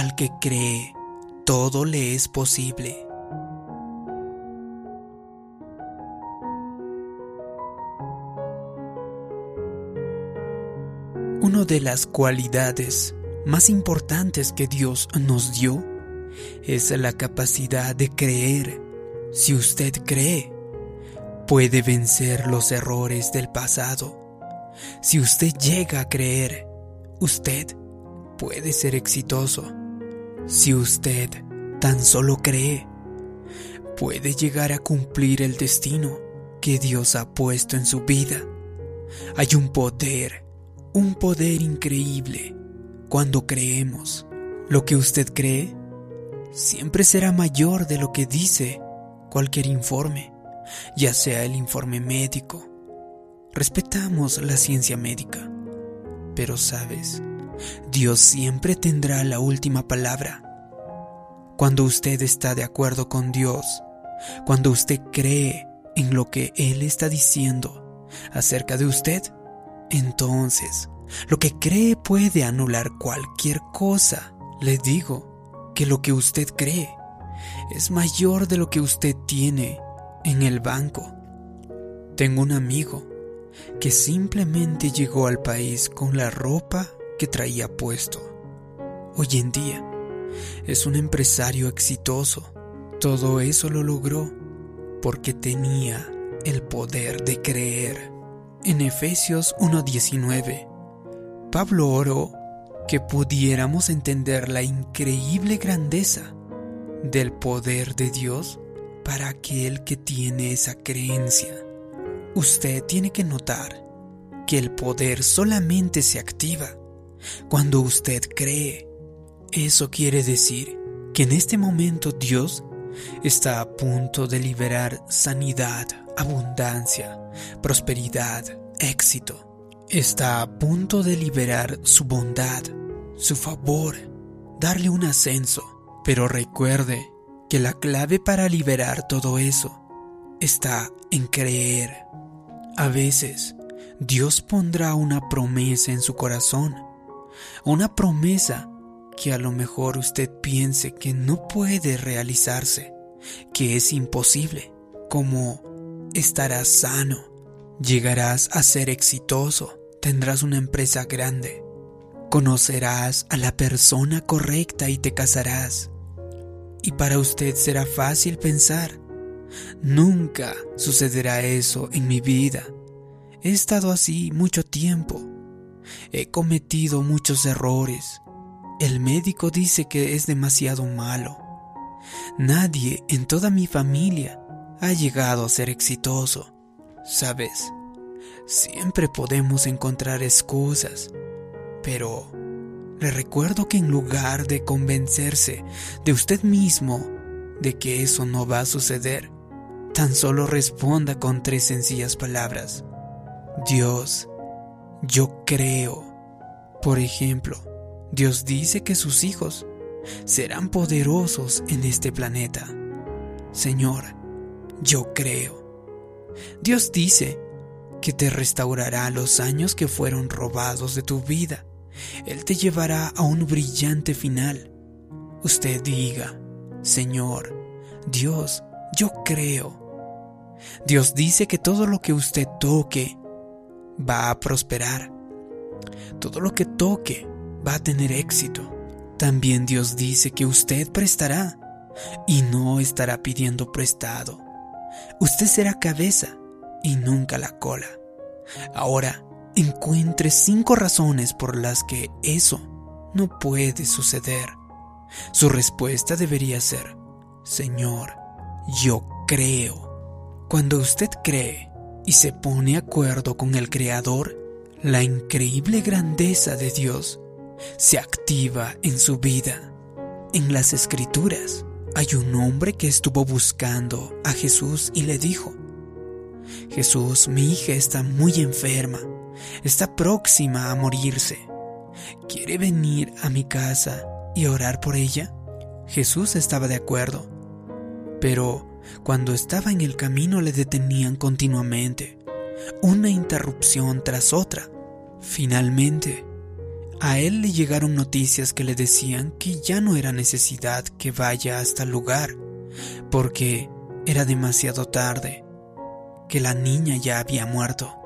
al que cree, todo le es posible. Una de las cualidades más importantes que Dios nos dio es la capacidad de creer. Si usted cree, puede vencer los errores del pasado. Si usted llega a creer, usted puede ser exitoso. Si usted tan solo cree, puede llegar a cumplir el destino que Dios ha puesto en su vida. Hay un poder, un poder increíble cuando creemos. Lo que usted cree siempre será mayor de lo que dice cualquier informe, ya sea el informe médico. Respetamos la ciencia médica, pero sabes, Dios siempre tendrá la última palabra. Cuando usted está de acuerdo con Dios, cuando usted cree en lo que Él está diciendo acerca de usted, entonces lo que cree puede anular cualquier cosa. Le digo que lo que usted cree es mayor de lo que usted tiene en el banco. Tengo un amigo que simplemente llegó al país con la ropa que traía puesto. Hoy en día es un empresario exitoso. Todo eso lo logró porque tenía el poder de creer. En Efesios 1.19 Pablo oró que pudiéramos entender la increíble grandeza del poder de Dios para aquel que tiene esa creencia. Usted tiene que notar que el poder solamente se activa cuando usted cree. Eso quiere decir que en este momento Dios está a punto de liberar sanidad, abundancia, prosperidad, éxito está a punto de liberar su bondad, su favor, darle un ascenso. Pero recuerde que la clave para liberar todo eso está en creer. A veces, Dios pondrá una promesa en su corazón, una promesa que a lo mejor usted piense que no puede realizarse, que es imposible, como estarás sano, llegarás a ser exitoso, tendrás una empresa grande, conocerás a la persona correcta y te casarás. Y para usted será fácil pensar, nunca sucederá eso en mi vida. He estado así mucho tiempo. He cometido muchos errores. El médico dice que es demasiado malo. Nadie en toda mi familia ha llegado a ser exitoso. ¿Sabes? Siempre podemos encontrar excusas, pero le recuerdo que en lugar de convencerse de usted mismo de que eso no va a suceder, tan solo responda con tres sencillas palabras. Dios, yo creo. Por ejemplo, Dios dice que sus hijos serán poderosos en este planeta. Señor, yo creo. Dios dice que te restaurará los años que fueron robados de tu vida. Él te llevará a un brillante final. Usted diga, Señor, Dios, yo creo. Dios dice que todo lo que usted toque va a prosperar. Todo lo que toque va a tener éxito. También Dios dice que usted prestará y no estará pidiendo prestado. Usted será cabeza y nunca la cola. Ahora, encuentre cinco razones por las que eso no puede suceder. Su respuesta debería ser, Señor, yo creo. Cuando usted cree y se pone acuerdo con el Creador, la increíble grandeza de Dios se activa en su vida. En las escrituras hay un hombre que estuvo buscando a Jesús y le dijo, Jesús, mi hija está muy enferma, está próxima a morirse. ¿Quiere venir a mi casa y orar por ella? Jesús estaba de acuerdo, pero cuando estaba en el camino le detenían continuamente, una interrupción tras otra. Finalmente, A él le llegaron noticias que le decían que ya no era necesidad que vaya hasta el lugar, porque era demasiado tarde, que la niña ya había muerto.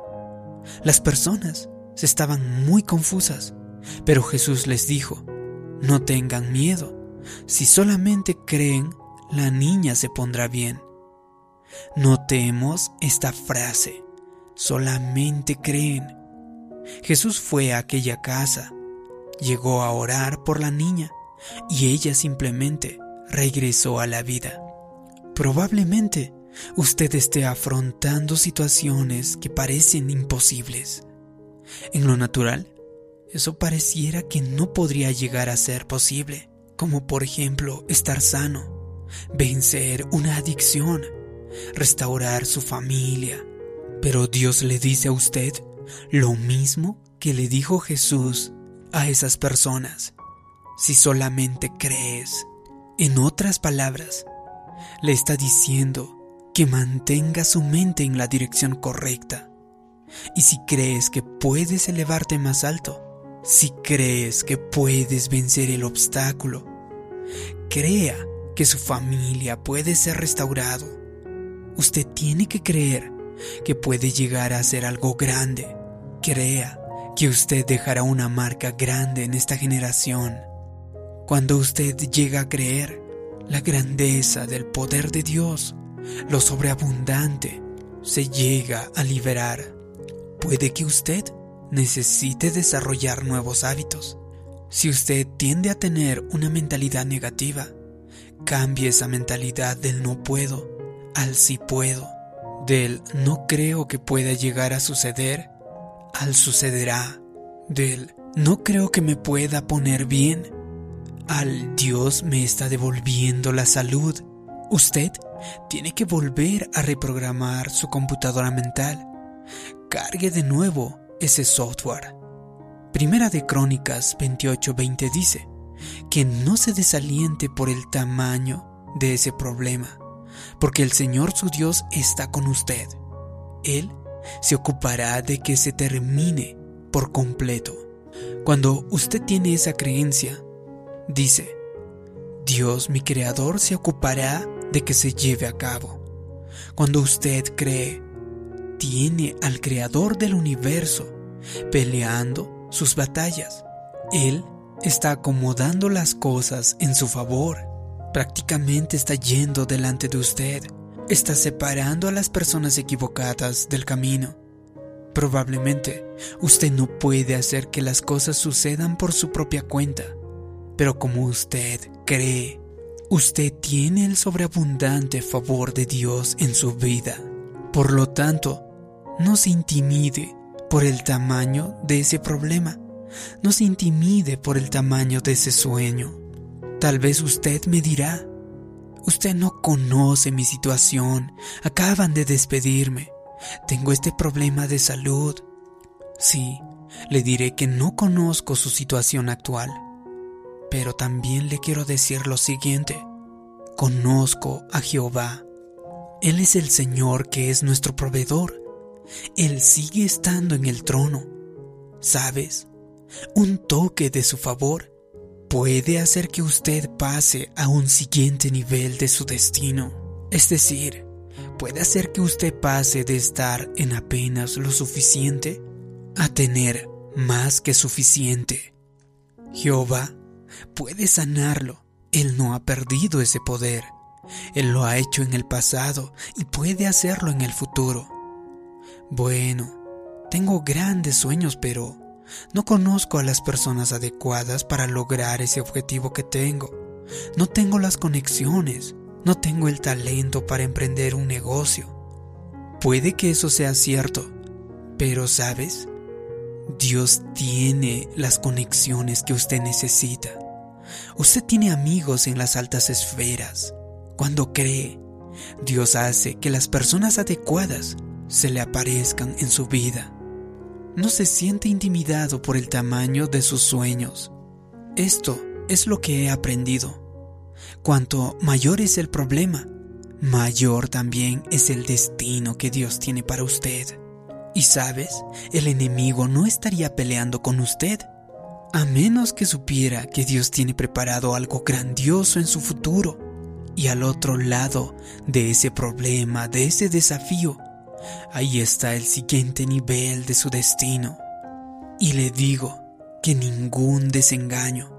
Las personas se estaban muy confusas, pero Jesús les dijo, no tengan miedo, si solamente creen, la niña se pondrá bien. Notemos esta frase, solamente creen. Jesús fue a aquella casa, llegó a orar por la niña y ella simplemente regresó a la vida. Probablemente usted esté afrontando situaciones que parecen imposibles. En lo natural, eso pareciera que no podría llegar a ser posible, como por ejemplo estar sano, vencer una adicción, restaurar su familia. Pero Dios le dice a usted lo mismo que le dijo Jesús a esas personas, si solamente crees. En otras palabras, le está diciendo que mantenga su mente en la dirección correcta. Y si crees que puedes elevarte más alto, si crees que puedes vencer el obstáculo, crea que su familia puede ser restaurado. Usted tiene que creer que puede llegar a ser algo grande. Crea que usted dejará una marca grande en esta generación. Cuando usted llega a creer la grandeza del poder de Dios, lo sobreabundante, se llega a liberar. Puede que usted necesite desarrollar nuevos hábitos. Si usted tiende a tener una mentalidad negativa, cambie esa mentalidad del no puedo al sí puedo, del no creo que pueda llegar a suceder al sucederá, del no creo que me pueda poner bien al Dios me está devolviendo la salud. Usted tiene que volver a reprogramar su computadora mental. Cargue de nuevo ese software. Primera de Crónicas 28:20 dice que no se desaliente por el tamaño de ese problema, porque el Señor su Dios está con usted. Él se ocupará de que se termine por completo. Cuando usted tiene esa creencia, dice, Dios mi Creador se ocupará de que se lleve a cabo. Cuando usted cree, tiene al Creador del universo peleando sus batallas. Él está acomodando las cosas en su favor. Prácticamente está yendo delante de usted está separando a las personas equivocadas del camino. Probablemente usted no puede hacer que las cosas sucedan por su propia cuenta, pero como usted cree, usted tiene el sobreabundante favor de Dios en su vida. Por lo tanto, no se intimide por el tamaño de ese problema, no se intimide por el tamaño de ese sueño. Tal vez usted me dirá, Usted no conoce mi situación. Acaban de despedirme. Tengo este problema de salud. Sí, le diré que no conozco su situación actual. Pero también le quiero decir lo siguiente. Conozco a Jehová. Él es el Señor que es nuestro proveedor. Él sigue estando en el trono. ¿Sabes? Un toque de su favor puede hacer que usted pase a un siguiente nivel de su destino. Es decir, puede hacer que usted pase de estar en apenas lo suficiente a tener más que suficiente. Jehová puede sanarlo. Él no ha perdido ese poder. Él lo ha hecho en el pasado y puede hacerlo en el futuro. Bueno, tengo grandes sueños, pero no conozco a las personas adecuadas para lograr ese objetivo que tengo. No tengo las conexiones. No tengo el talento para emprender un negocio. Puede que eso sea cierto, pero sabes, Dios tiene las conexiones que usted necesita. Usted tiene amigos en las altas esferas. Cuando cree, Dios hace que las personas adecuadas se le aparezcan en su vida no se siente intimidado por el tamaño de sus sueños. Esto es lo que he aprendido. Cuanto mayor es el problema, mayor también es el destino que Dios tiene para usted. Y sabes, el enemigo no estaría peleando con usted. A menos que supiera que Dios tiene preparado algo grandioso en su futuro y al otro lado de ese problema, de ese desafío, ahí está el siguiente nivel de su destino. Y le digo que ningún desengaño,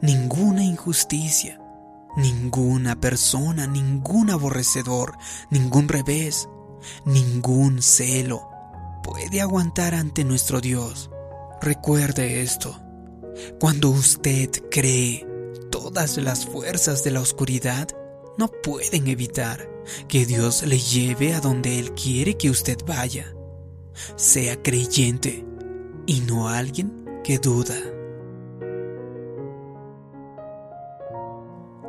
ninguna injusticia, ninguna persona, ningún aborrecedor, ningún revés, ningún celo puede aguantar ante nuestro Dios. Recuerde esto. Cuando usted cree, todas las fuerzas de la oscuridad no pueden evitar que Dios le lleve a donde Él quiere que usted vaya. Sea creyente y no alguien que duda.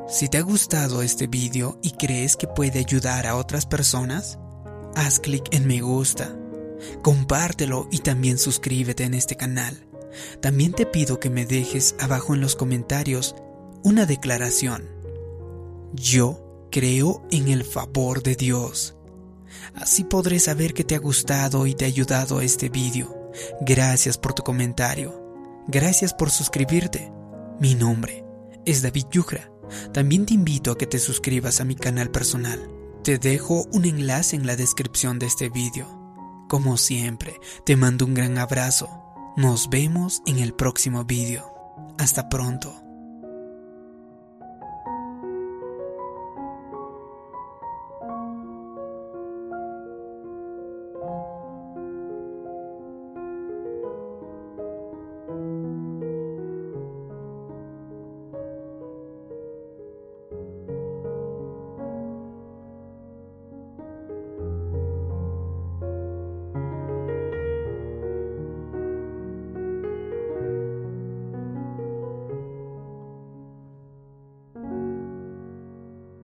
Si te ha gustado este vídeo y crees que puede ayudar a otras personas, haz clic en me gusta, compártelo y también suscríbete en este canal. También te pido que me dejes abajo en los comentarios una declaración. Yo creo en el favor de Dios. Así podré saber que te ha gustado y te ha ayudado este vídeo. Gracias por tu comentario. Gracias por suscribirte. Mi nombre es David Yugra. También te invito a que te suscribas a mi canal personal. Te dejo un enlace en la descripción de este vídeo. Como siempre, te mando un gran abrazo. Nos vemos en el próximo vídeo. Hasta pronto.